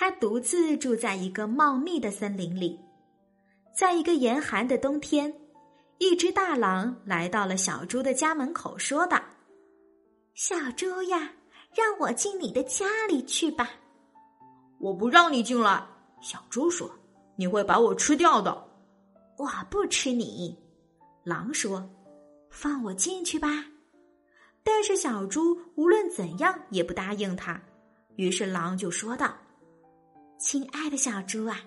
他独自住在一个茂密的森林里，在一个严寒的冬天，一只大狼来到了小猪的家门口，说道：“小猪呀，让我进你的家里去吧。”“我不让你进来。”小猪说，“你会把我吃掉的。”“我不吃你。”狼说，“放我进去吧。”但是小猪无论怎样也不答应他，于是狼就说道。亲爱的小猪啊，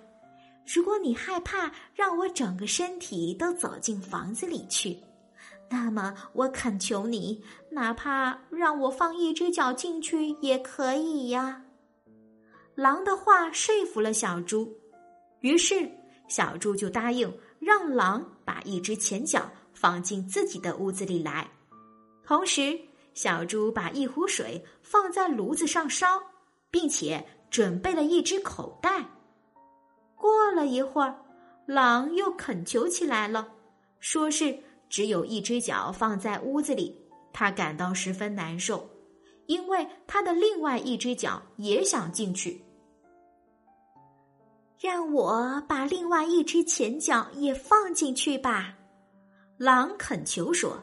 如果你害怕让我整个身体都走进房子里去，那么我恳求你，哪怕让我放一只脚进去也可以呀。狼的话说服了小猪，于是小猪就答应让狼把一只前脚放进自己的屋子里来。同时，小猪把一壶水放在炉子上烧，并且。准备了一只口袋。过了一会儿，狼又恳求起来了，说是只有一只脚放在屋子里，他感到十分难受，因为他的另外一只脚也想进去。让我把另外一只前脚也放进去吧，狼恳求说。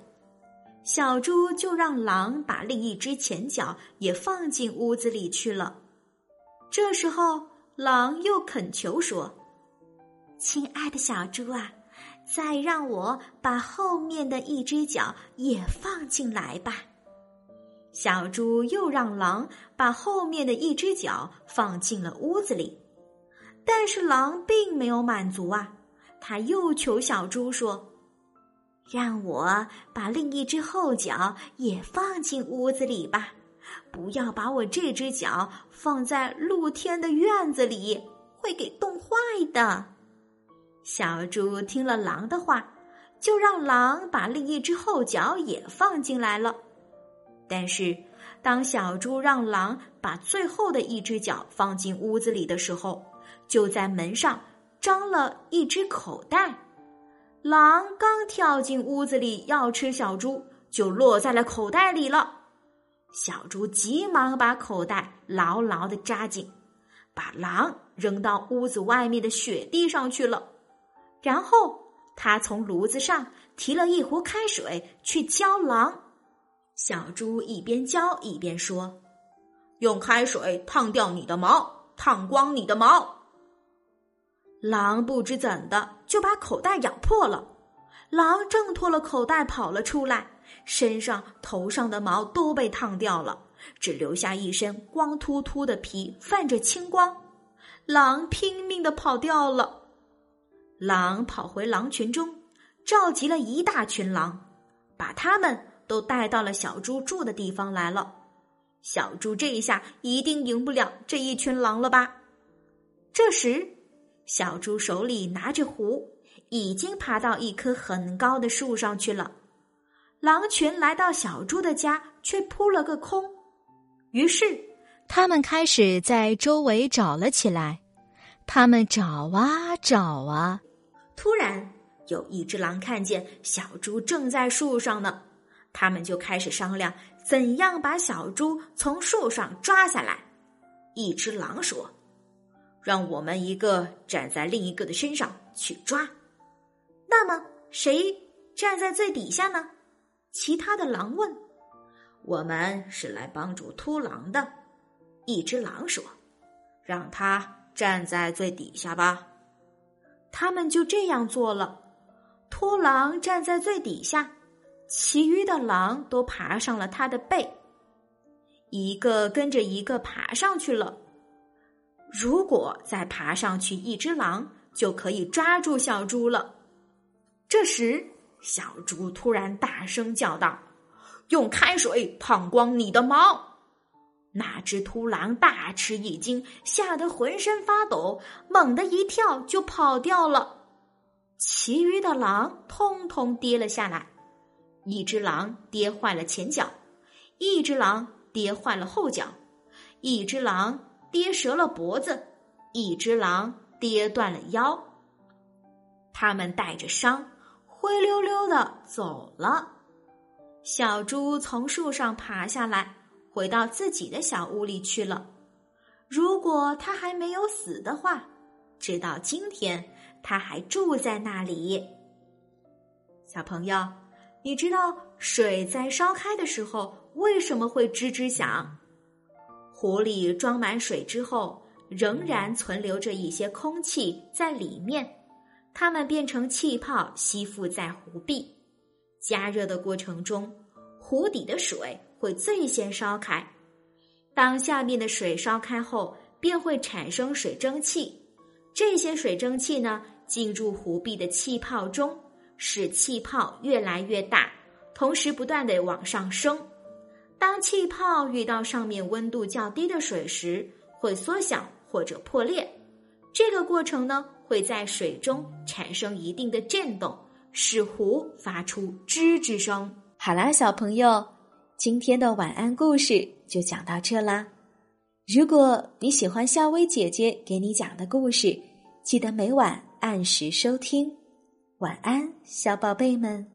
小猪就让狼把另一只前脚也放进屋子里去了。这时候，狼又恳求说：“亲爱的小猪啊，再让我把后面的一只脚也放进来吧。”小猪又让狼把后面的一只脚放进了屋子里，但是狼并没有满足啊，他又求小猪说：“让我把另一只后脚也放进屋子里吧。”不要把我这只脚放在露天的院子里，会给冻坏的。小猪听了狼的话，就让狼把另一只后脚也放进来了。但是，当小猪让狼把最后的一只脚放进屋子里的时候，就在门上装了一只口袋。狼刚跳进屋子里要吃小猪，就落在了口袋里了。小猪急忙把口袋牢牢的扎紧，把狼扔到屋子外面的雪地上去了。然后他从炉子上提了一壶开水去浇狼。小猪一边浇一边说：“用开水烫掉你的毛，烫光你的毛。”狼不知怎的就把口袋咬破了。狼挣脱了口袋跑了出来。身上、头上的毛都被烫掉了，只留下一身光秃秃的皮，泛着青光。狼拼命的跑掉了。狼跑回狼群中，召集了一大群狼，把他们都带到了小猪住的地方来了。小猪这一下一定赢不了这一群狼了吧？这时，小猪手里拿着壶，已经爬到一棵很高的树上去了。狼群来到小猪的家，却扑了个空。于是，他们开始在周围找了起来。他们找啊找啊，突然有一只狼看见小猪正在树上呢，他们就开始商量怎样把小猪从树上抓下来。一只狼说：“让我们一个站在另一个的身上去抓。”那么，谁站在最底下呢？其他的狼问：“我们是来帮助秃狼的。”一只狼说：“让他站在最底下吧。”他们就这样做了。秃狼站在最底下，其余的狼都爬上了他的背，一个跟着一个爬上去了。如果再爬上去一只狼，就可以抓住小猪了。这时。小猪突然大声叫道：“用开水烫光你的毛！”那只秃狼大吃一惊，吓得浑身发抖，猛地一跳就跑掉了。其余的狼通通跌了下来，一只狼跌坏了前脚，一只狼跌坏了后脚，一只狼跌折了脖子，一只狼跌断了腰。他们带着伤，灰溜溜的走了。小猪从树上爬下来。回到自己的小屋里去了。如果他还没有死的话，直到今天他还住在那里。小朋友，你知道水在烧开的时候为什么会吱吱响？壶里装满水之后，仍然存留着一些空气在里面，它们变成气泡吸附在壶壁。加热的过程中，壶底的水。会最先烧开，当下面的水烧开后，便会产生水蒸气。这些水蒸气呢，进入壶壁的气泡中，使气泡越来越大，同时不断的往上升。当气泡遇到上面温度较低的水时，会缩小或者破裂。这个过程呢，会在水中产生一定的震动，使壶发出吱吱声。好啦，小朋友。今天的晚安故事就讲到这啦。如果你喜欢夏薇姐姐给你讲的故事，记得每晚按时收听。晚安，小宝贝们。